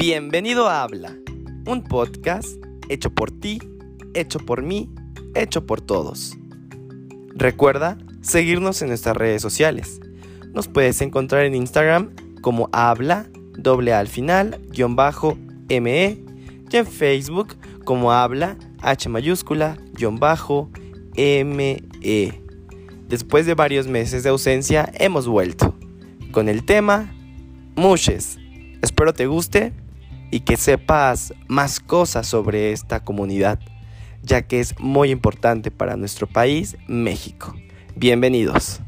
Bienvenido a Habla, un podcast hecho por ti, hecho por mí, hecho por todos. Recuerda seguirnos en nuestras redes sociales. Nos puedes encontrar en Instagram como habla, doble al final, guion bajo, ME, y en Facebook como habla, H mayúscula, guion bajo, ME. Después de varios meses de ausencia, hemos vuelto con el tema Mushes. Espero te guste y que sepas más cosas sobre esta comunidad, ya que es muy importante para nuestro país, México. Bienvenidos.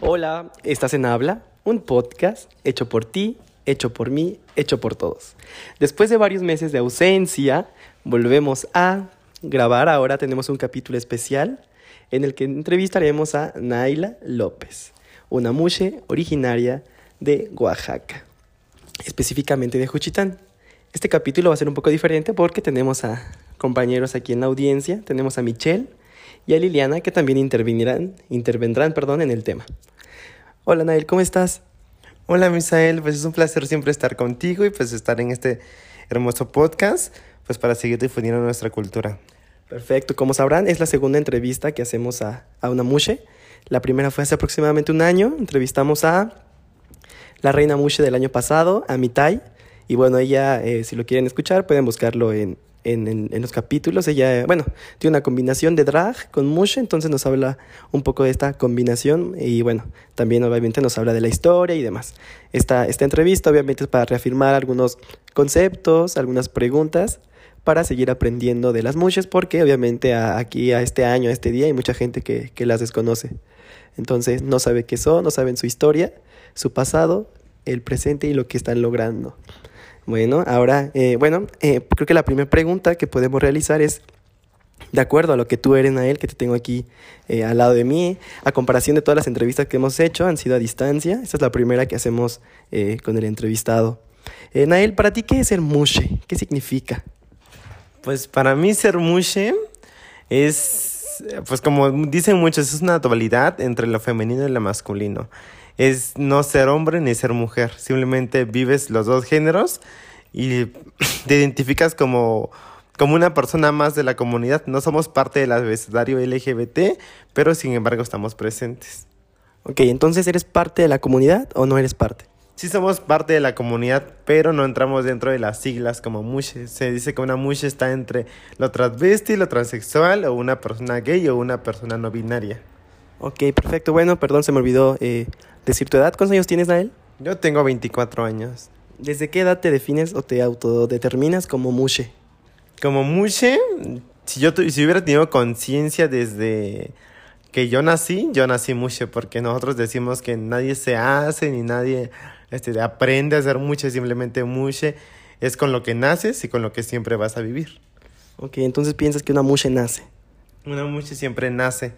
Hola, estás en Habla, un podcast hecho por ti, hecho por mí, hecho por todos. Después de varios meses de ausencia, volvemos a grabar. Ahora tenemos un capítulo especial en el que entrevistaremos a Naila López, una mushe originaria de Oaxaca, específicamente de Juchitán. Este capítulo va a ser un poco diferente porque tenemos a compañeros aquí en la audiencia, tenemos a Michelle y a Liliana que también intervenirán, intervendrán perdón, en el tema. Hola Nail, ¿cómo estás? Hola Misael, pues es un placer siempre estar contigo y pues estar en este hermoso podcast pues para seguir difundiendo nuestra cultura. Perfecto, como sabrán es la segunda entrevista que hacemos a, a una mushe. La primera fue hace aproximadamente un año, entrevistamos a la Reina Mushe del año pasado, a Mitai. Y bueno, ella, eh, si lo quieren escuchar, pueden buscarlo en, en, en, los capítulos. Ella, bueno, tiene una combinación de drag con Mushe, entonces nos habla un poco de esta combinación y bueno, también obviamente nos habla de la historia y demás. Esta, esta entrevista obviamente es para reafirmar algunos conceptos, algunas preguntas para seguir aprendiendo de las mushes porque obviamente aquí a este año, a este día hay mucha gente que, que las desconoce. Entonces no sabe qué son, no saben su historia su pasado, el presente y lo que están logrando. Bueno, ahora, eh, bueno, eh, creo que la primera pregunta que podemos realizar es, de acuerdo a lo que tú eres, Nael, que te tengo aquí eh, al lado de mí, a comparación de todas las entrevistas que hemos hecho, han sido a distancia. Esta es la primera que hacemos con el entrevistado. Nael, para ti, ¿qué es ser mushe? ¿Qué significa? Pues para mí ser mushe es, pues como dicen muchos, es una dualidad entre lo femenino y lo masculino es no ser hombre ni ser mujer. Simplemente vives los dos géneros y te identificas como, como una persona más de la comunidad. No somos parte del abecedario LGBT, pero sin embargo estamos presentes. Ok, entonces ¿eres parte de la comunidad o no eres parte? Sí somos parte de la comunidad, pero no entramos dentro de las siglas como mushe. Se dice que una mushe está entre lo transvesti, lo transexual, o una persona gay o una persona no binaria. Ok, perfecto. Bueno, perdón, se me olvidó eh, decir tu edad. ¿Cuántos años tienes, Nael? Yo tengo 24 años. ¿Desde qué edad te defines o te autodeterminas como mushe? Como mushe, si yo si hubiera tenido conciencia desde que yo nací, yo nací mushe, porque nosotros decimos que nadie se hace ni nadie este, aprende a ser mushe, simplemente mushe es con lo que naces y con lo que siempre vas a vivir. Ok, entonces piensas que una mushe nace. Una mushe siempre nace,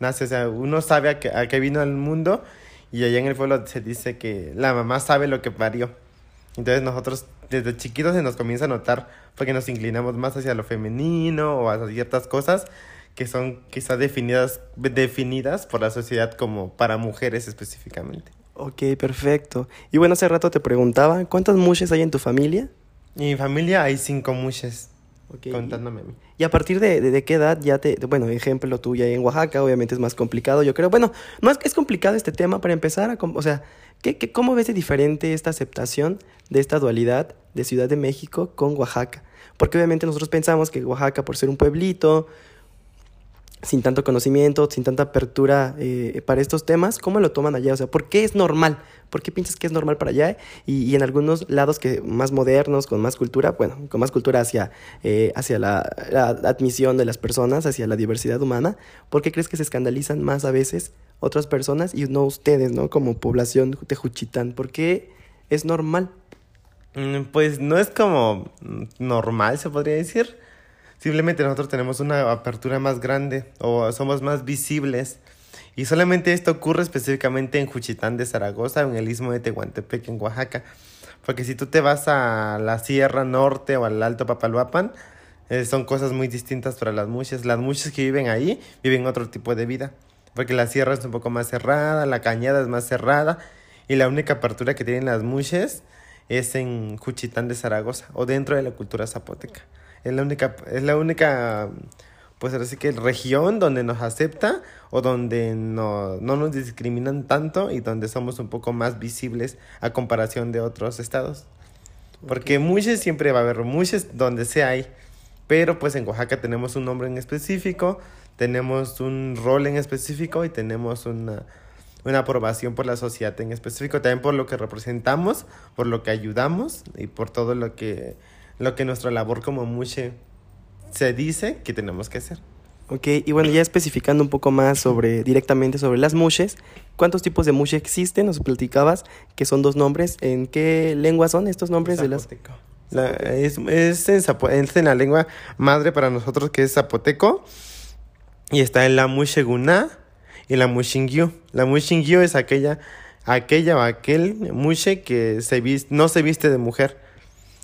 nace, o sea, uno sabe a qué, a qué vino al mundo y allá en el pueblo se dice que la mamá sabe lo que parió. Entonces nosotros desde chiquitos se nos comienza a notar porque nos inclinamos más hacia lo femenino o hacia ciertas cosas que son quizás definidas, definidas por la sociedad como para mujeres específicamente. Ok, perfecto. Y bueno, hace rato te preguntaba, ¿cuántas mushes hay en tu familia? En mi familia hay cinco mushes. Contándome a mí. ¿Y a partir de, de, qué edad ya te, bueno, ejemplo tú ya en Oaxaca, obviamente es más complicado, yo creo. Bueno, no es, es complicado este tema para empezar, a, o sea, ¿qué, qué, ¿cómo ves de diferente esta aceptación de esta dualidad de Ciudad de México con Oaxaca? Porque obviamente nosotros pensamos que Oaxaca, por ser un pueblito, sin tanto conocimiento, sin tanta apertura eh, para estos temas, ¿cómo lo toman allá? O sea, ¿por qué es normal? ¿Por qué piensas que es normal para allá? Y, y en algunos lados que más modernos, con más cultura, bueno, con más cultura hacia, eh, hacia la, la, admisión de las personas, hacia la diversidad humana, ¿por qué crees que se escandalizan más a veces otras personas y no ustedes, ¿no? Como población de Juchitán, ¿por qué es normal? Pues no es como normal, se podría decir Simplemente nosotros tenemos una apertura más grande o somos más visibles. Y solamente esto ocurre específicamente en Juchitán de Zaragoza, en el istmo de Tehuantepec, en Oaxaca. Porque si tú te vas a la Sierra Norte o al Alto Papalhuapan, eh, son cosas muy distintas para las muchas. Las muchas que viven ahí viven otro tipo de vida. Porque la sierra es un poco más cerrada, la cañada es más cerrada Y la única apertura que tienen las muches es en Juchitán de Zaragoza o dentro de la cultura zapoteca. Es la única, es la única pues así que región donde nos acepta o donde no, no nos discriminan tanto y donde somos un poco más visibles a comparación de otros estados. Porque muchos siempre va a haber muchos donde sea hay, pero pues en Oaxaca tenemos un nombre en específico, tenemos un rol en específico y tenemos una, una aprobación por la sociedad en específico, también por lo que representamos, por lo que ayudamos y por todo lo que, lo que nuestra labor como muche se dice que tenemos que hacer. Ok, y bueno, ya especificando un poco más sobre, directamente sobre las mushes, ¿cuántos tipos de mushe existen? Nos platicabas que son dos nombres. ¿En qué lengua son estos nombres de las? La, es, es, en es, en la lengua madre para nosotros que es zapoteco. Y está en la musheguna y la mushingyu. La mushingyu es aquella, aquella o aquel mushe que se no se viste de mujer.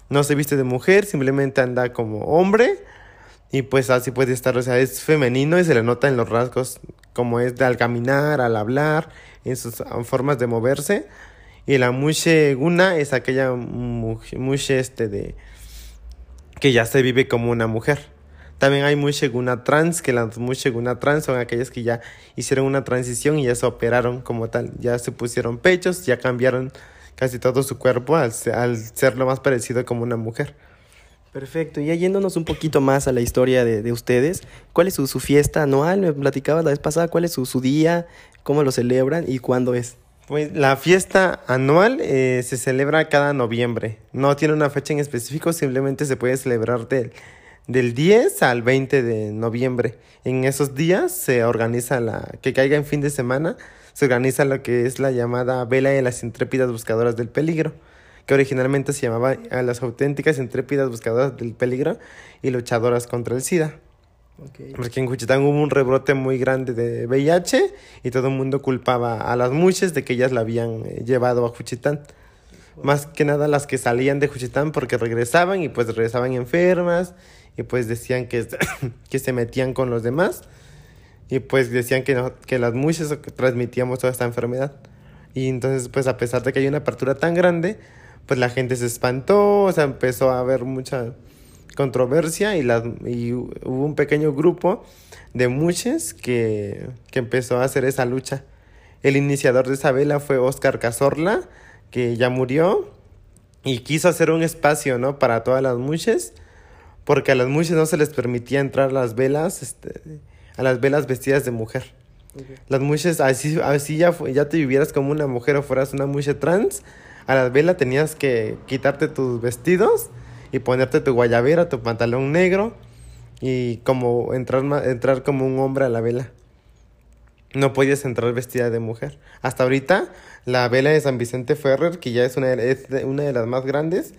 No se viste de mujer, simplemente anda como hombre y pues así puede estar, o sea, es femenino y se le nota en los rasgos como es de al caminar, al hablar, en sus formas de moverse. Y la mushe guna es aquella mushe este de que ya se vive como una mujer. También hay mushe guna trans, que las mushe guna trans son aquellas que ya hicieron una transición y ya se operaron como tal, ya se pusieron pechos, ya cambiaron casi todo su cuerpo al, al ser lo más parecido como una mujer. Perfecto, y yéndonos un poquito más a la historia de, de ustedes, ¿cuál es su, su, fiesta anual? Me platicabas la vez pasada, ¿cuál es su, su, día? ¿Cómo lo celebran y cuándo es? Pues la fiesta anual eh, se celebra cada noviembre, no tiene una fecha en específico, simplemente se puede celebrar del, del 10 al 20 de noviembre. En esos días se organiza la, que caiga en fin de semana, se organiza lo que es la llamada Vela de las Intrépidas Buscadoras del Peligro que originalmente se llamaba a las auténticas intrépidas buscadoras del peligro y luchadoras contra el SIDA. Okay. Porque en Juchitán hubo un rebrote muy grande de VIH y todo el mundo culpaba a las muchas de que ellas la habían eh, llevado a Juchitán. Más que nada las que salían de Juchitán porque regresaban y pues regresaban enfermas y pues decían que, que se metían con los demás y pues decían que, no, que las muchas transmitíamos toda esta enfermedad. Y entonces pues a pesar de que hay una apertura tan grande, pues la gente se espantó, o sea, empezó a haber mucha controversia y, la, y hubo un pequeño grupo de muchos que, que empezó a hacer esa lucha. El iniciador de esa vela fue Oscar Cazorla, que ya murió y quiso hacer un espacio, ¿no? Para todas las muchas, porque a las muchas no se les permitía entrar las velas, este, a las velas vestidas de mujer. Okay. Las muchas, así, así ya, ya te vivieras como una mujer o fueras una mucha trans, a la vela tenías que quitarte tus vestidos y ponerte tu guayabera, tu pantalón negro y como entrar, entrar como un hombre a la vela. No podías entrar vestida de mujer. Hasta ahorita, la vela de San Vicente Ferrer, que ya es una, es una de las más grandes,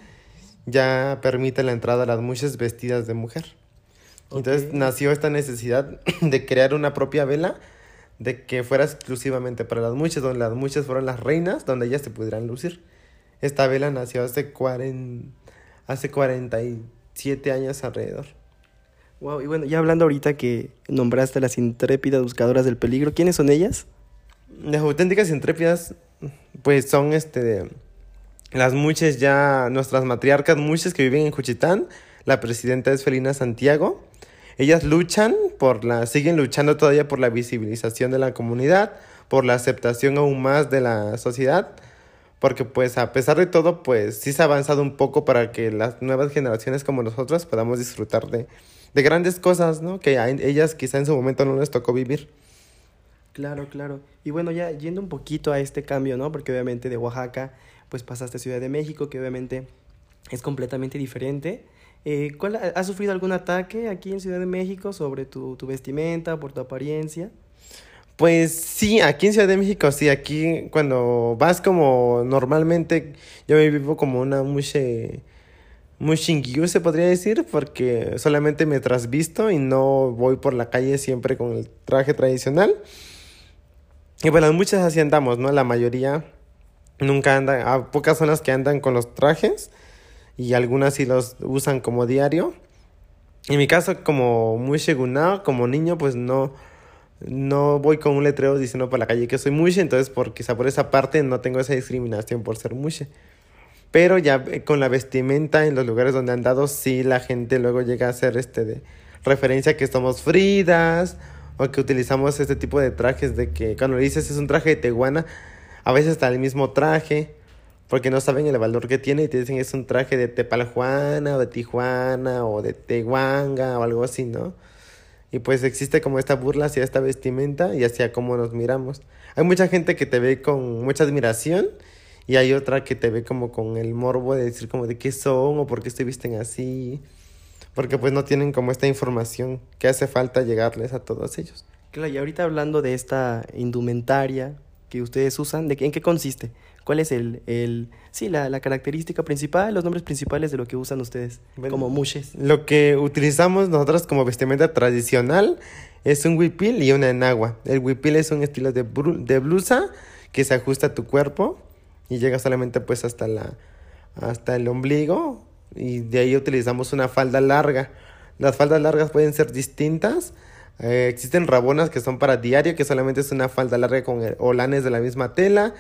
ya permite la entrada a las muchas vestidas de mujer. Okay. Entonces nació esta necesidad de crear una propia vela de que fuera exclusivamente para las muchas, donde las muchas fueron las reinas, donde ellas se pudieran lucir. Esta vela nació hace, 40, hace 47 años alrededor. Wow, y bueno, ya hablando ahorita que nombraste a las intrépidas buscadoras del peligro, ¿quiénes son ellas? Las auténticas intrépidas, pues son este las muchas ya, nuestras matriarcas muchas que viven en Juchitán. La presidenta es Felina Santiago. Ellas luchan por la, siguen luchando todavía por la visibilización de la comunidad, por la aceptación aún más de la sociedad porque pues a pesar de todo, pues sí se ha avanzado un poco para que las nuevas generaciones como nosotros podamos disfrutar de, de grandes cosas, ¿no? Que a ellas quizá en su momento no les tocó vivir. Claro, claro. Y bueno, ya yendo un poquito a este cambio, ¿no? Porque obviamente de Oaxaca, pues pasaste a Ciudad de México, que obviamente es completamente diferente. Eh, ¿cuál, ¿Has sufrido algún ataque aquí en Ciudad de México sobre tu, tu vestimenta, por tu apariencia? Pues sí, aquí en Ciudad de México, sí, aquí cuando vas como normalmente, yo me vivo como una mushe, mushingiu se podría decir, porque solamente me trasvisto y no voy por la calle siempre con el traje tradicional. Y bueno, muchas así andamos, ¿no? La mayoría nunca andan, a pocas son las que andan con los trajes y algunas sí los usan como diario. En mi caso, como muy como niño, pues no no voy con un letrero diciendo por la calle que soy mushe, entonces por, quizá por esa parte no tengo esa discriminación por ser mushe. Pero ya eh, con la vestimenta en los lugares donde han dado, sí la gente luego llega a hacer este de referencia que somos fridas o que utilizamos este tipo de trajes de que cuando le dices es un traje de teguana, a veces está el mismo traje porque no saben el valor que tiene y te dicen es un traje de Tepaljuana o de Tijuana o de Tehuanga o algo así, ¿no? Y pues existe como esta burla hacia esta vestimenta y hacia cómo nos miramos. Hay mucha gente que te ve con mucha admiración y hay otra que te ve como con el morbo de decir como de qué son o por qué se visten así. Porque pues no tienen como esta información que hace falta llegarles a todos ellos. Claro, y ahorita hablando de esta indumentaria que ustedes usan, ¿de qué, ¿en qué consiste? ¿Cuál es el, el sí, la, la, característica principal, los nombres principales de lo que usan ustedes como mushes? Lo que utilizamos nosotros como vestimenta tradicional es un huipil y una enagua. El huipil es un estilo de, de blusa que se ajusta a tu cuerpo y llega solamente pues hasta la hasta el ombligo y de ahí utilizamos una falda larga. Las faldas largas pueden ser distintas. Eh, existen rabonas que son para diario, que solamente es una falda larga con olanes de la misma tela.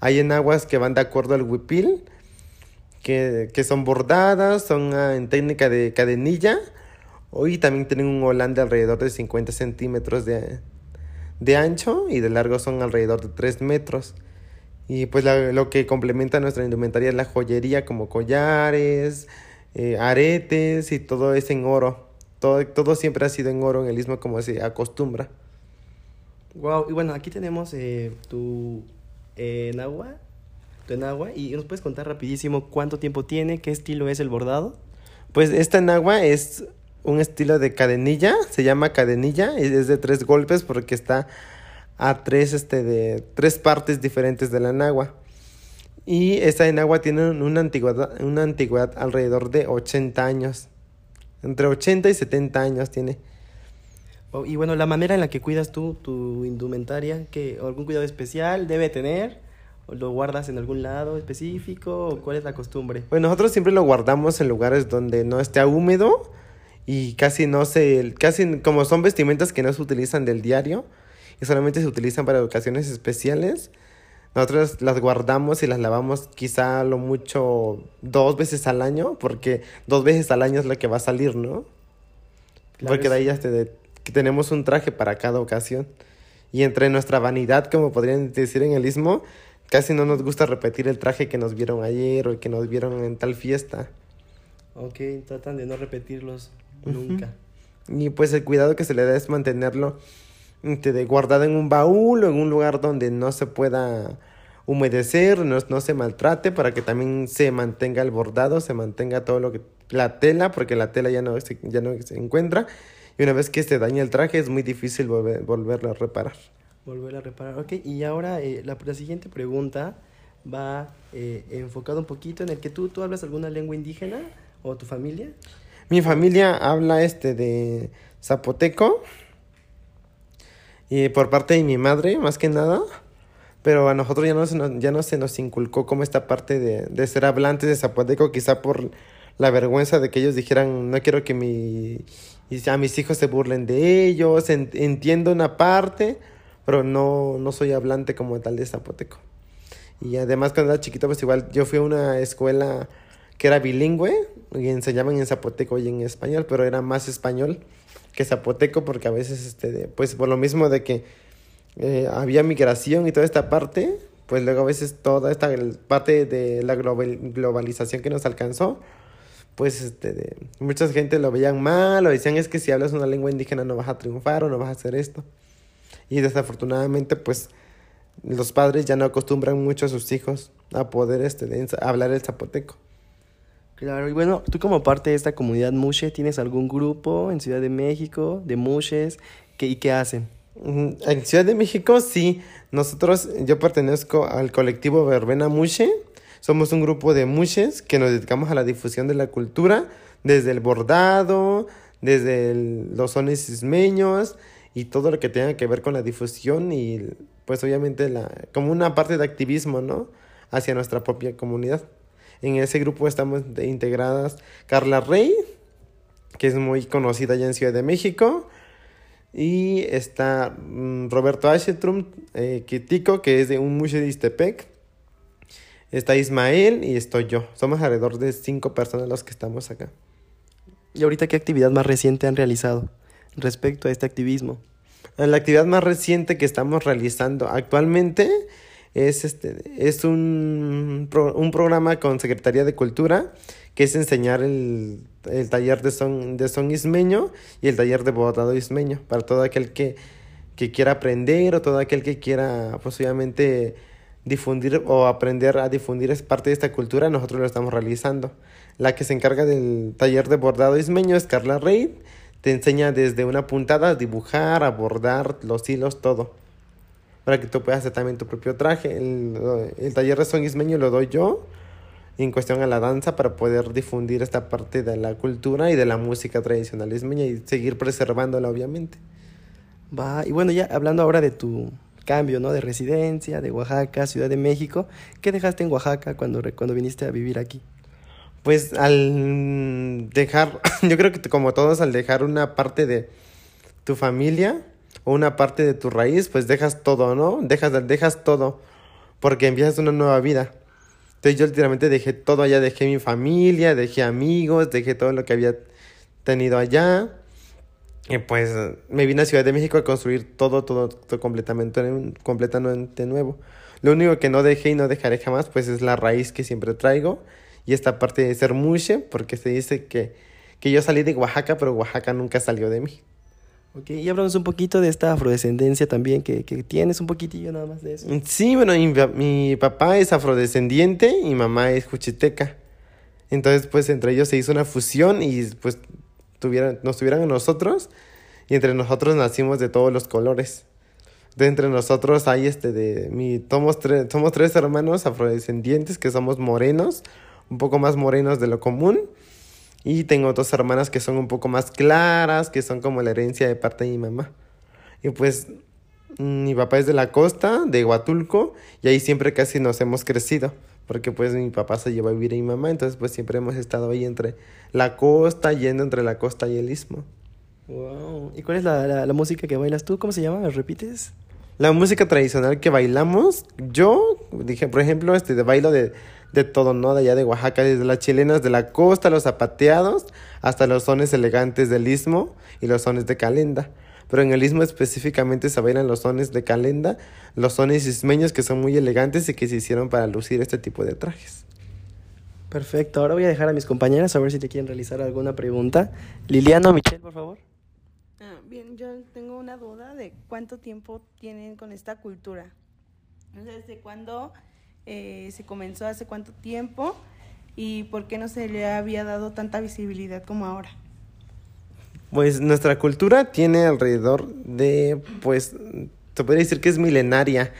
Hay enaguas que van de acuerdo al huipil, que, que son bordadas, son uh, en técnica de cadenilla. Hoy también tienen un olán de alrededor de 50 centímetros de, de ancho y de largo son alrededor de 3 metros. Y pues la, lo que complementa nuestra indumentaria es la joyería como collares, eh, aretes y todo es en oro. Todo, todo siempre ha sido en oro en el istmo como se acostumbra. Wow, y bueno, aquí tenemos eh, tu enagua, tu enagua, y nos puedes contar rapidísimo cuánto tiempo tiene, qué estilo es el bordado. Pues esta enagua es un estilo de cadenilla, se llama cadenilla, es de tres golpes porque está a tres, este, de, tres partes diferentes de la enagua. Y esta enagua tiene una antigüedad, una antigüedad alrededor de 80 años. Entre 80 y 70 años tiene. Oh, y bueno, la manera en la que cuidas tú tu indumentaria, que algún cuidado especial debe tener, o lo guardas en algún lado específico, o cuál es la costumbre. Pues nosotros siempre lo guardamos en lugares donde no esté húmedo y casi no se, casi como son vestimentas que no se utilizan del diario y solamente se utilizan para ocasiones especiales. Nosotros las guardamos y las lavamos quizá lo mucho dos veces al año, porque dos veces al año es lo que va a salir, ¿no? Claro, porque de ahí ya te, que tenemos un traje para cada ocasión. Y entre nuestra vanidad, como podrían decir en el istmo, casi no nos gusta repetir el traje que nos vieron ayer o el que nos vieron en tal fiesta. Ok, tratan de no repetirlos nunca. Y pues el cuidado que se le da es mantenerlo de guardado en un baúl o en un lugar donde no se pueda humedecer, no, no se maltrate para que también se mantenga el bordado, se mantenga todo lo que la tela, porque la tela ya no se, ya no se encuentra y una vez que se daña el traje es muy difícil volver, volverlo a reparar. Volverlo a reparar, ok. Y ahora eh, la, la, siguiente pregunta va eh, enfocada un poquito en el que tú, tú hablas alguna lengua indígena o tu familia. Mi familia habla este de zapoteco y por parte de mi madre, más que nada. Pero a nosotros ya no se nos, ya no se nos inculcó como esta parte de, de ser hablantes de zapoteco, quizá por la vergüenza de que ellos dijeran, no quiero que mi, a mis hijos se burlen de ellos, entiendo una parte, pero no, no soy hablante como tal de zapoteco. Y además cuando era chiquito, pues igual yo fui a una escuela que era bilingüe y enseñaban en zapoteco y en español, pero era más español que zapoteco porque a veces, este, pues por lo mismo de que eh, había migración y toda esta parte, pues luego a veces toda esta parte de la globalización que nos alcanzó, pues este, de, mucha gente lo veían mal o decían es que si hablas una lengua indígena no vas a triunfar o no vas a hacer esto. Y desafortunadamente pues los padres ya no acostumbran mucho a sus hijos a poder este, de, hablar el zapoteco. Claro, y bueno, tú como parte de esta comunidad Mushe, ¿tienes algún grupo en Ciudad de México de Mushes? ¿Qué, ¿Y qué hacen? En Ciudad de México sí, nosotros, yo pertenezco al colectivo Verbena Mushe, somos un grupo de Mushes que nos dedicamos a la difusión de la cultura, desde el bordado, desde los sones ismeños y todo lo que tenga que ver con la difusión y pues obviamente la, como una parte de activismo, ¿no? Hacia nuestra propia comunidad. En ese grupo estamos integradas Carla Rey, que es muy conocida allá en Ciudad de México. Y está mm, Roberto Ashetrum, eh, que es de un mushe de Istepec. Está Ismael y estoy yo. Somos alrededor de cinco personas los que estamos acá. ¿Y ahorita qué actividad más reciente han realizado respecto a este activismo? La actividad más reciente que estamos realizando actualmente es, este, es un, un programa con Secretaría de Cultura que es enseñar el, el, taller de son, de son ismeño y el taller de bordado ismeño para todo aquel que, que quiera aprender o todo aquel que quiera pues obviamente difundir o aprender a difundir es parte de esta cultura, nosotros lo estamos realizando. La que se encarga del taller de bordado ismeño es Carla Reid, te enseña desde una puntada a dibujar, a bordar los hilos, todo para que tú puedas hacer también tu propio traje. El, taller de son ismeño lo doy yo en cuestión a la danza para poder difundir esta parte de la cultura y de la música tradicional ismeña y seguir preservándola obviamente. Va, y bueno, ya hablando ahora de tu cambio, ¿no? De residencia, de Oaxaca, Ciudad de México, ¿qué dejaste en Oaxaca cuando, cuando viniste a vivir aquí? Pues al dejar, yo creo que como todos, al dejar una parte de tu familia, una parte de tu raíz, pues dejas todo, ¿no? Dejas, dejas todo porque empiezas una nueva vida. Entonces yo literalmente dejé todo allá, dejé mi familia, dejé amigos, dejé todo lo que había tenido allá. Y pues me vine a Ciudad de México a construir todo, todo, todo completamente, completamente nuevo. Lo único que no dejé y no dejaré jamás, pues es la raíz que siempre traigo. Y esta parte de ser mushe, porque se dice que, que yo salí de Oaxaca, pero Oaxaca nunca salió de mí. Ok, y hablamos un poquito de esta afrodescendencia también, que, que tienes un poquitillo nada más de eso. Sí, bueno, mi, mi papá es afrodescendiente y mamá es juchiteca. Entonces, pues entre ellos se hizo una fusión y pues tuvieran, nos tuvieran a nosotros y entre nosotros nacimos de todos los colores. De entre nosotros hay este de mi somos tres somos tres hermanos afrodescendientes que somos morenos, un poco más morenos de lo común y tengo dos hermanas que son un poco más claras, que son como la herencia de parte de mi mamá. Y pues mi papá es de la costa, de Huatulco, y ahí siempre casi nos hemos crecido, porque pues mi papá se llevó a vivir a mi mamá, entonces pues siempre hemos estado ahí entre la costa, yendo entre la costa y el istmo. Wow. ¿Y cuál es la, la, música que bailas tú? ¿Cómo se llama? ¿Me repites? La música tradicional que bailamos, yo dije, por ejemplo, este de bailo de de todo, ¿no? De allá de Oaxaca, desde las chilenas de la costa, los zapateados, hasta los sones elegantes del istmo y los sones de calenda. Pero en el istmo específicamente se bailan los sones de calenda, los sones ismeños que son muy elegantes y que se hicieron para lucir este tipo de trajes. Perfecto, ahora voy a dejar a mis compañeras a ver si te quieren realizar alguna pregunta. Liliana o Michelle, por favor. Ah, bien, yo tengo una duda de cuánto tiempo tienen con esta cultura. ¿Desde cuándo eh, se comenzó hace cuánto tiempo y por qué no se le había dado tanta visibilidad como ahora. Pues nuestra cultura tiene alrededor de, pues, se podría decir que es milenaria.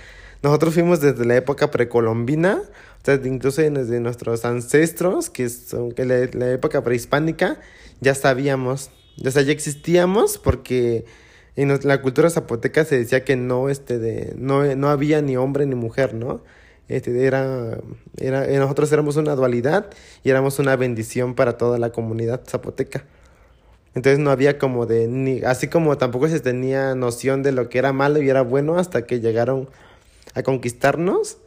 Nosotros fuimos desde la época precolombina, o sea, incluso desde nuestros ancestros, que son que la, época prehispánica, ya sabíamos, o sea, ya existíamos porque en la cultura zapoteca se decía que no, este, de, no, no había ni hombre ni mujer, ¿no? Este, era, era, nosotros éramos una dualidad y éramos una bendición para toda la comunidad zapoteca. Entonces no había como de, ni, así como tampoco se tenía noción de lo que era malo y era bueno hasta que llegaron a conquistarnos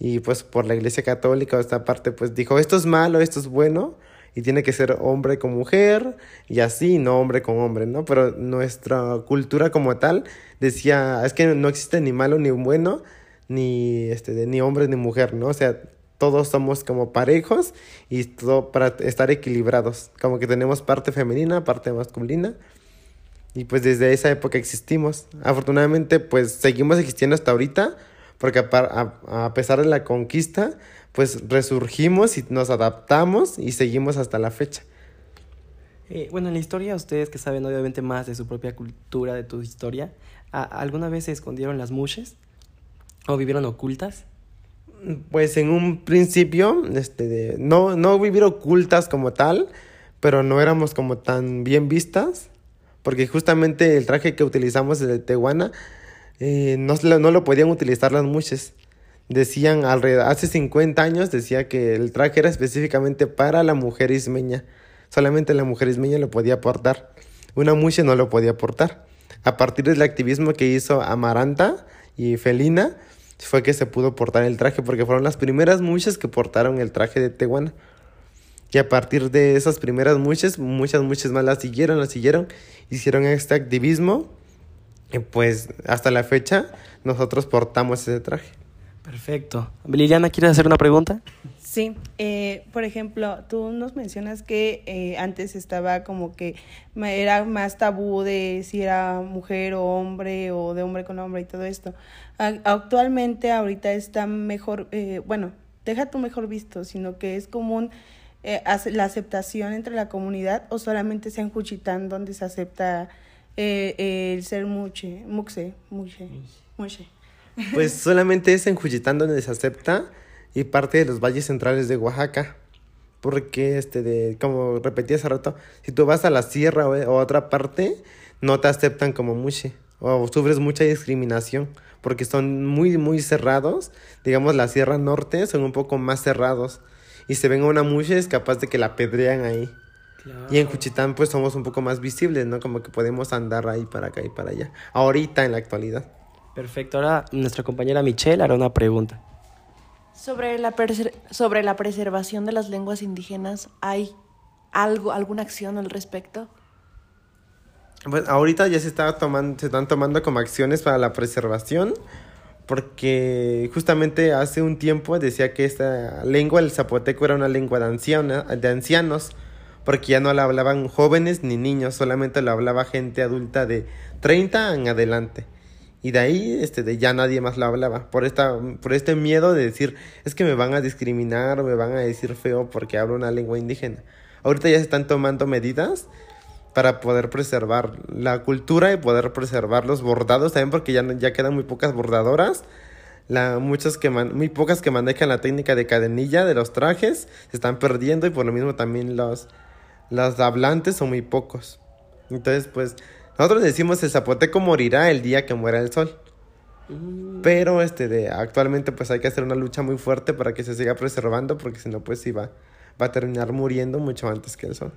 y pues por la iglesia católica esta parte pues dijo esto es malo, esto es bueno y tiene que ser hombre con mujer y así, no hombre con hombre, ¿no? Pero nuestra cultura como tal decía, es que no existe ni malo ni bueno, ni, este, ni hombre ni mujer, ¿no? O sea, todos somos como parejos y todo para estar equilibrados. Como que tenemos parte femenina, parte masculina. Y pues desde esa época existimos. Afortunadamente, pues seguimos existiendo hasta ahorita, porque a, pesar de la conquista, pues resurgimos y nos adaptamos y seguimos hasta la fecha. Eh, bueno, en la historia, ustedes que saben obviamente más de su propia cultura, de tu historia, ¿alguna vez se escondieron las mushes? ¿O vivieron ocultas? Pues en un principio, este, no, no vivir ocultas como tal, pero no éramos como tan bien vistas, porque justamente el traje que utilizamos de Tehuana eh, no, no lo podían utilizar las muches. Decían, alrededor, hace 50 años decía que el traje era específicamente para la mujer ismeña. Solamente la mujer ismeña lo podía portar. Una muche no lo podía portar. A partir del activismo que hizo Amaranta y Felina, fue que se pudo portar el traje, porque fueron las primeras muchas que portaron el traje de Tehuana. Y a partir de esas primeras muchas, muchas, muchas más las siguieron, las siguieron, hicieron este activismo. Y pues hasta la fecha nosotros portamos ese traje. Perfecto. Liliana, ¿quieres hacer una pregunta? Sí, eh, por ejemplo, tú nos mencionas que eh, antes estaba como que era más tabú de si era mujer o hombre o de hombre con hombre y todo esto. Actualmente, ahorita está mejor, eh, bueno, deja tu mejor visto, sino que es común eh, la aceptación entre la comunidad o solamente sea en Juchitán donde se acepta eh, el ser muche, muxe, muche, muche. Pues solamente es en Juchitán donde se acepta y parte de los valles centrales de Oaxaca. Porque, este, de, como repetí hace rato, si tú vas a la sierra o, a otra parte, no te aceptan como muche o sufres mucha discriminación porque son muy, muy cerrados. Digamos, la Sierra Norte son un poco más cerrados y se ven a una mucha es capaz de que la pedrean ahí. Y en Juchitán pues somos un poco más visibles, ¿no? Como que podemos andar ahí para acá y para allá. Ahorita en la actualidad. Perfecto. Ahora nuestra compañera Michelle hará una pregunta. Sobre la, sobre la preservación de las lenguas indígenas, ¿hay algo, alguna acción al respecto? Pues ahorita ya se, está tomando, se están tomando como acciones para la preservación porque justamente hace un tiempo decía que esta lengua, el zapoteco, era una lengua de, anciana, de ancianos, porque ya no la hablaban jóvenes ni niños, solamente la hablaba gente adulta de 30 en adelante. Y de ahí este, de ya nadie más la hablaba, por, esta, por este miedo de decir, es que me van a discriminar o me van a decir feo porque hablo una lengua indígena. Ahorita ya se están tomando medidas para poder preservar la cultura y poder preservar los bordados también porque ya, ya quedan muy pocas bordadoras. La, muchas que muy pocas que manejan la técnica de cadenilla de los trajes se están perdiendo y por lo mismo también los, los hablantes son muy pocos. Entonces, pues, nosotros decimos el zapoteco morirá el día que muera el sol. Mm. Pero este de actualmente pues hay que hacer una lucha muy fuerte para que se siga preservando porque si no pues sí va, va a terminar muriendo mucho antes que el sol.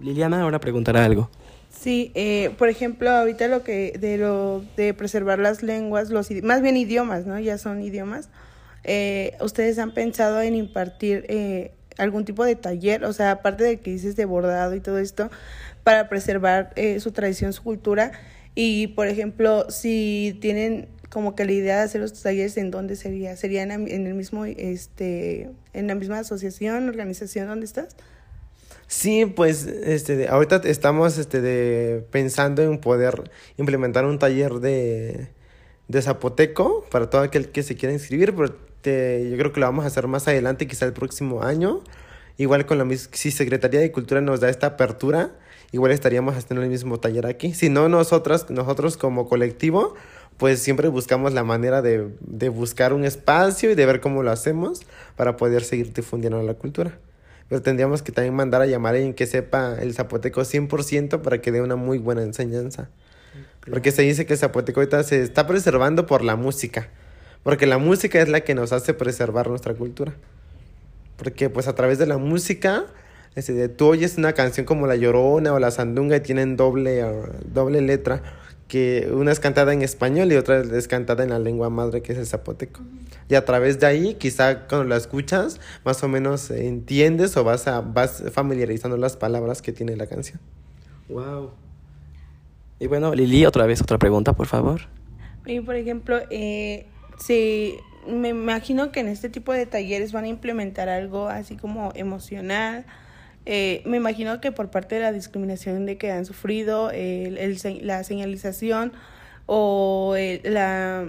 Liliana ahora preguntará algo. Sí, eh, por ejemplo, ahorita lo que de lo de preservar las lenguas, los más bien idiomas, ¿no? Ya son idiomas. Eh, ¿Ustedes han pensado en impartir eh, algún tipo de taller, o sea, aparte de que dices de bordado y todo esto, para preservar su tradición, su cultura? Y, por ejemplo, si tienen como que la idea de hacer los talleres, ¿en dónde sería? ¿Sería en, en el mismo, este, en la misma asociación, organización donde estás? Sí, pues este, ahorita estamos este, de, pensando en poder implementar un taller de, de zapoteco para todo aquel que se quiera inscribir, pero yo creo que lo vamos a hacer más adelante, quizá el próximo año. Igual con la si Secretaría de Cultura nos da esta apertura, igual estaríamos haciendo el mismo taller aquí. Si no, nosotras, nosotros como colectivo, pues siempre buscamos la manera de, de buscar un espacio y de ver cómo lo hacemos para poder seguir difundiendo la cultura pero tendríamos que también mandar a llamar a alguien que sepa el zapoteco 100% para que dé una muy buena enseñanza. Porque se dice que el zapoteco ahorita se está preservando por la música, porque la música es la que nos hace preservar nuestra cultura. Porque pues a través de la música, este, tú oyes una canción como La Llorona o La Sandunga y tienen doble, doble letra que una es cantada en español y otra es cantada en la lengua madre que es el zapoteco. Y a través de ahí, quizá cuando la escuchas, más o menos entiendes o vas, a, vas familiarizando las palabras que tiene la canción. Wow. Y bueno, Lili, otra vez otra pregunta, por favor. Y por ejemplo, eh, si me imagino que en este tipo de talleres van a implementar algo así como emocional, eh, me imagino que por parte de la discriminación de que han sufrido, el, la señalización o el, la,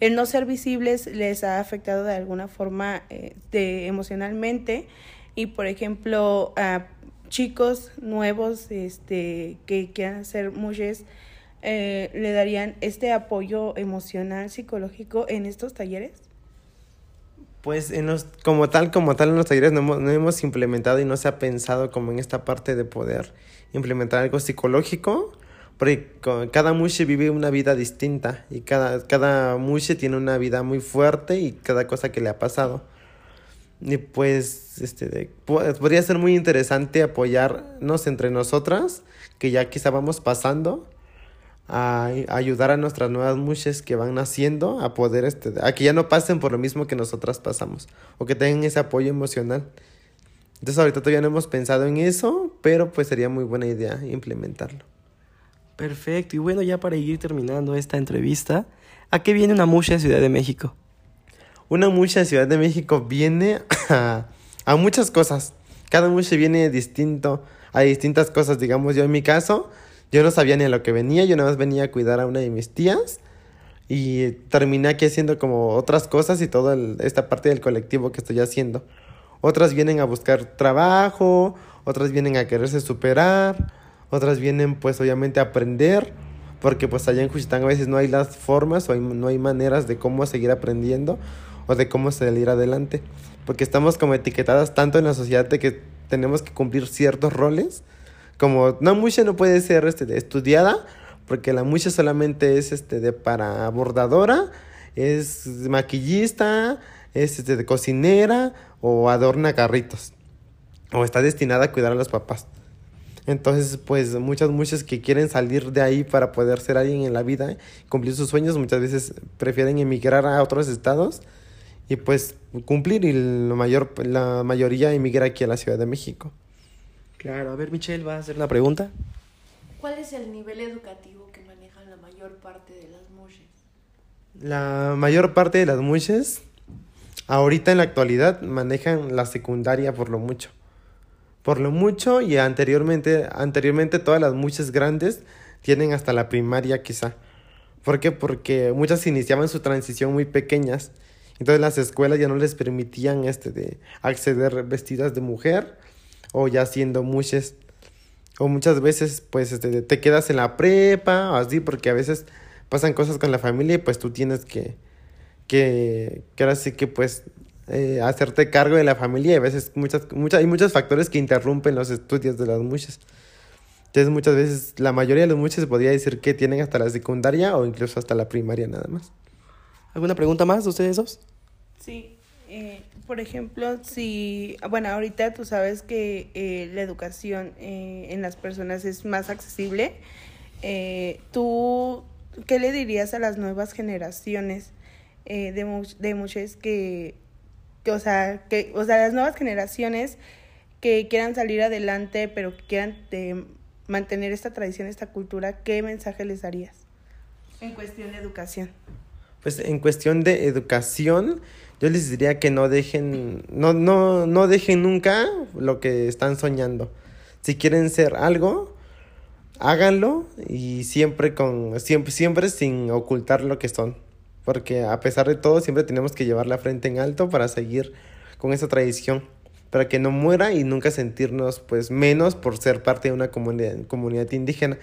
el no ser visibles les ha afectado de alguna forma eh, de, emocionalmente. Y por ejemplo a chicos nuevos este, que quieran ser mujeres eh, le darían este apoyo emocional psicológico en estos talleres pues en los, como tal, como tal en los talleres no hemos, no hemos implementado y no se ha pensado como en esta parte de poder implementar algo psicológico, porque cada mushe vive una vida distinta y cada, cada mushe tiene una vida muy fuerte y cada cosa que le ha pasado. Y pues este, podría ser muy interesante apoyarnos entre nosotras, que ya quizá vamos pasando, a, a ayudar a nuestras nuevas mujeres que van naciendo a poder, este, a que ya no pasen por lo mismo que nosotras pasamos, o que tengan ese apoyo emocional. Entonces ahorita todavía no hemos pensado en eso, pero pues sería muy buena idea implementarlo. Perfecto. Y bueno, ya para ir terminando esta entrevista, ¿a qué viene una musha de Ciudad de México? Una musha de Ciudad de México viene a, a muchas cosas. Cada musha viene distinto a distintas cosas. Digamos, yo en mi caso, yo no sabía ni a lo que venía. Yo nada más venía a cuidar a una de mis tías. Y terminé aquí haciendo como otras cosas y toda esta parte del colectivo que estoy haciendo. Otras vienen a buscar trabajo, otras vienen a quererse superar, otras vienen pues obviamente a aprender, porque pues allá en Juchitán a veces no hay las formas o no hay maneras de cómo seguir aprendiendo o de cómo salir adelante, porque estamos como etiquetadas tanto en la sociedad de que tenemos que cumplir ciertos roles, como una mucha no puede ser este, estudiada, porque la mucha solamente es este, de para bordadora, es maquillista, es este, de cocinera o adorna carritos. O está destinada a cuidar a los papás. Entonces, pues muchas, muchas que quieren salir de ahí para poder ser alguien en la vida, cumplir sus sueños, muchas veces prefieren emigrar a otros estados y pues cumplir y la, mayor, la mayoría emigra aquí a la Ciudad de México. Claro, a ver, Michelle, ¿va a hacer una pregunta? ¿Cuál es el nivel educativo que manejan la mayor parte de las mushes? La mayor parte de las mujeres ahorita en la actualidad manejan la secundaria por lo mucho. Por lo mucho y anteriormente, anteriormente todas las muchas grandes tienen hasta la primaria quizá. ¿Por qué? Porque muchas iniciaban su transición muy pequeñas. Entonces las escuelas ya no les permitían este de acceder vestidas de mujer o ya siendo muchas. O muchas veces pues este, te quedas en la prepa o así porque a veces pasan cosas con la familia y pues tú tienes que, que, que ahora sí que pues eh, hacerte cargo de la familia y a veces muchas, muchas, hay muchos factores que interrumpen los estudios de las muchas. Entonces muchas veces la mayoría de los muchas se podría decir que tienen hasta la secundaria o incluso hasta la primaria nada más. ¿Alguna pregunta más de ustedes dos? Sí, eh, por ejemplo, si, bueno, ahorita tú sabes que eh, la educación eh, en las personas es más accesible. Eh, ¿Tú qué le dirías a las nuevas generaciones eh, de, mu- de que, que, o sea, que, o sea, las nuevas generaciones que quieran salir adelante, pero que quieran eh, mantener esta tradición, esta cultura, ¿qué mensaje les darías en cuestión de educación? Pues en cuestión de educación, yo les diría que no dejen, no, no, no dejen nunca lo que están soñando. Si quieren ser algo, háganlo y siempre con, siempre, siempre sin ocultar lo que son. Porque a pesar de todo, siempre tenemos que llevar la frente en alto para seguir con esa tradición. Para que no muera y nunca sentirnos pues menos por ser parte de una comunidad, comunidad indígena.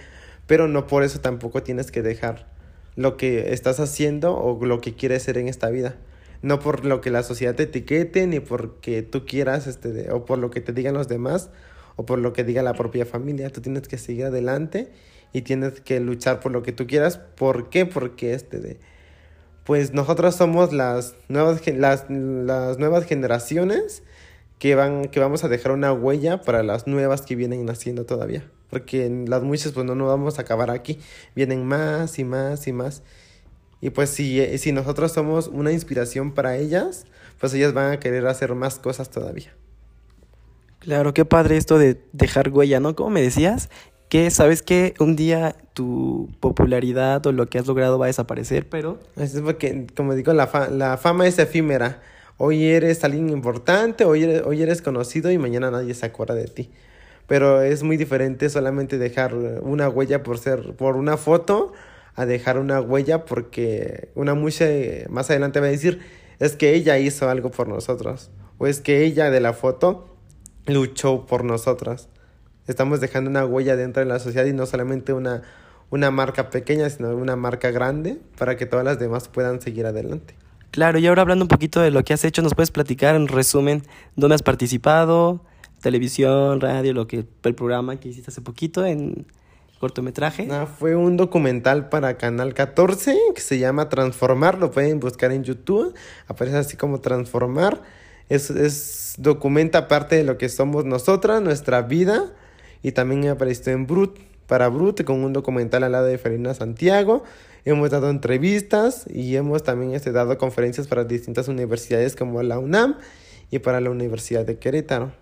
Pero no por eso tampoco tienes que dejar lo que estás haciendo o lo que quieres ser en esta vida. No por lo que la sociedad te etiquete, ni porque tú quieras, este, o por lo que te digan los demás, o por lo que diga la propia familia. Tú tienes que seguir adelante y tienes que luchar por lo que tú quieras. ¿Por qué? Porque este de pues nosotros somos las nuevas las, las nuevas generaciones que van que vamos a dejar una huella para las nuevas que vienen naciendo todavía porque las muchas pues no vamos a acabar aquí vienen más y más y más y pues si, eh, si nosotros somos una inspiración para ellas pues ellas van a querer hacer más cosas todavía Claro, qué padre esto de dejar huella, ¿no? Como me decías, que sabes que un día tu popularidad o lo que has logrado va a desaparecer, pero Es porque, como digo, la, fa- la fama es efímera. Hoy eres alguien importante, hoy eres, hoy eres conocido y mañana nadie se acuerda de ti. Pero es muy diferente solamente dejar una huella por ser, por una foto, a dejar una huella porque una mucha más adelante va a decir, es que ella hizo algo por nosotros. O es que ella de la foto luchó por nosotras. Estamos dejando una huella dentro de la sociedad y no solamente una, una marca pequeña, sino una marca grande para que todas las demás puedan seguir adelante. claro, y ahora hablando un poquito de lo que has hecho, ¿nos puedes platicar en resumen dónde has participado? Televisión, radio, lo que el programa que hiciste hace poquito en cortometraje. Ah, fue un documental para Canal 14 que se llama Transformar, lo pueden buscar en YouTube, aparece así como Transformar. Es, es documenta parte de lo que somos nosotras, nuestra vida, y también apareció en Brut, para Brute con un documental al lado de Felina Santiago. Hemos dado entrevistas y hemos también este, dado conferencias para distintas universidades como la UNAM y para la Universidad de Querétaro.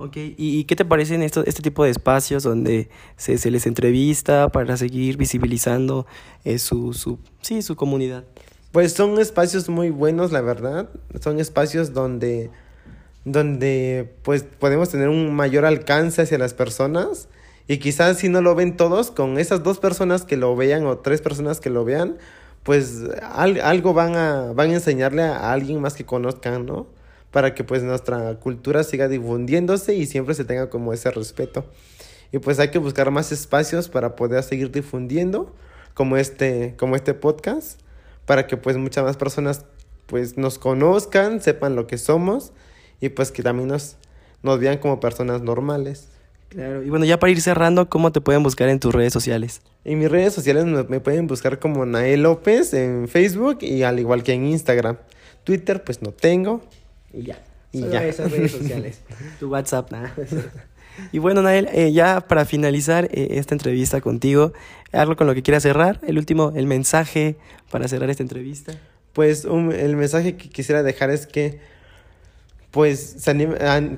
Ok, ¿y qué te parecen estos, este tipo de espacios donde se, se les entrevista para seguir visibilizando eh, su, su, sí, su comunidad? Pues son espacios muy buenos, la verdad. Son espacios donde, donde pues podemos tener un mayor alcance hacia las personas. Y quizás si no lo ven todos, con esas dos personas que lo vean o tres personas que lo vean, pues algo van a, van a enseñarle a alguien más que conozcan, ¿no? Para que pues nuestra cultura siga difundiéndose y siempre se tenga como ese respeto. Y pues hay que buscar más espacios para poder seguir difundiendo como este, como este podcast, para que pues muchas más personas pues nos conozcan, sepan lo que somos y pues que también nos, nos vean como personas normales. Claro, y bueno, ya para ir cerrando, ¿cómo te pueden buscar en tus redes sociales? En mis redes sociales me, me pueden buscar como Nael López en Facebook y al igual que en Instagram. Twitter pues no tengo, y ya. Y ya. esas redes sociales. tu WhatsApp, nada. Y bueno, Nael, eh, ya para finalizar eh, esta entrevista contigo, algo con lo que quieras cerrar, el último, el mensaje para cerrar esta entrevista. Pues el mensaje que quisiera dejar es que pues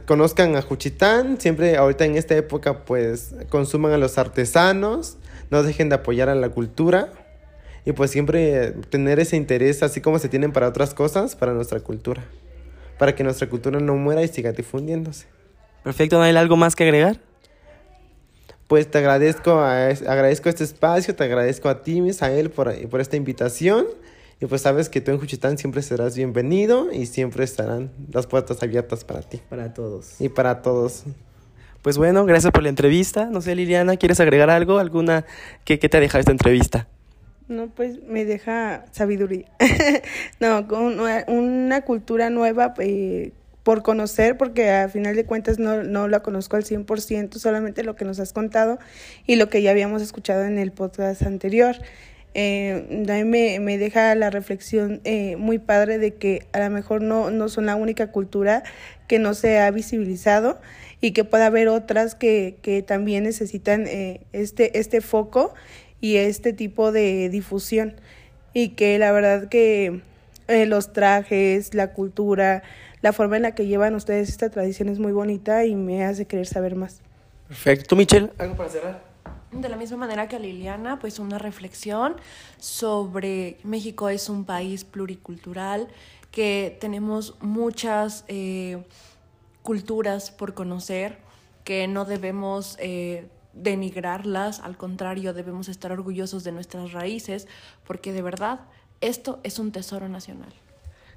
conozcan a Juchitán, siempre ahorita en esta época pues consuman a los artesanos, no dejen de apoyar a la cultura y pues siempre tener ese interés así como se tienen para otras cosas, para nuestra cultura para que nuestra cultura no muera y siga difundiéndose. Perfecto, ¿no hay algo más que agregar? Pues te agradezco, agradezco este espacio, te agradezco a ti, Misael, por, por esta invitación. Y pues sabes que tú en Juchitán siempre serás bienvenido y siempre estarán las puertas abiertas para ti. Para todos. Y para todos. Pues bueno, gracias por la entrevista. No sé, Liliana, ¿quieres agregar algo? ¿Alguna que, que te ha dejado esta entrevista? No, pues me deja sabiduría. no, con una, cultura nueva eh, por conocer, porque a final de cuentas no, no la conozco al 100%, solamente lo que nos has contado y lo que ya habíamos escuchado en el podcast anterior. Eh, me, me deja la reflexión eh, muy padre de que a lo mejor no, no son la única cultura que no se ha visibilizado y que pueda haber otras que, que también necesitan eh, este, este foco y este tipo de difusión. Y que la verdad que eh, los trajes, la cultura, la forma en la que llevan ustedes esta tradición es muy bonita y me hace querer saber más. Perfecto. Michelle, ¿algo para cerrar? De la misma manera que a Liliana, pues una reflexión sobre México es un país pluricultural, que tenemos muchas eh, culturas por conocer, que no debemos eh, denigrarlas, al contrario, debemos estar orgullosos de nuestras raíces, porque de verdad esto es un tesoro nacional.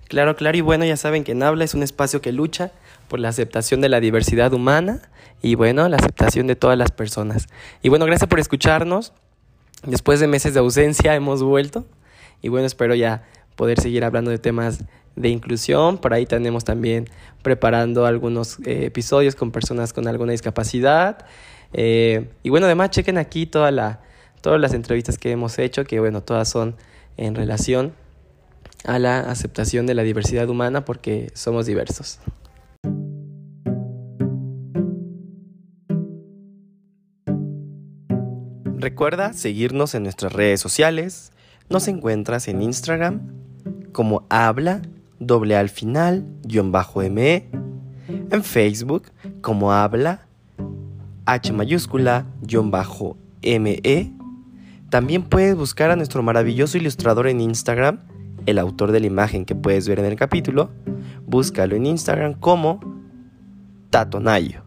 Claro, claro, y bueno, ya saben que en Habla es un espacio que lucha por la aceptación de la diversidad humana y bueno, la aceptación de todas las personas. Y bueno, gracias por escucharnos. Después de meses de ausencia hemos vuelto y bueno, espero ya poder seguir hablando de temas de inclusión. Por ahí tenemos también preparando algunos eh, episodios con personas con alguna discapacidad. Eh, y bueno, además chequen aquí toda la, todas las entrevistas que hemos hecho, que bueno, todas son en relación a la aceptación de la diversidad humana porque somos diversos. Recuerda seguirnos en nuestras redes sociales. Nos encuentras en Instagram como habla doble al final guion bajo me. En Facebook como habla H mayúscula, guion bajo, ME. También puedes buscar a nuestro maravilloso ilustrador en Instagram, el autor de la imagen que puedes ver en el capítulo. Búscalo en Instagram como Tatonayo.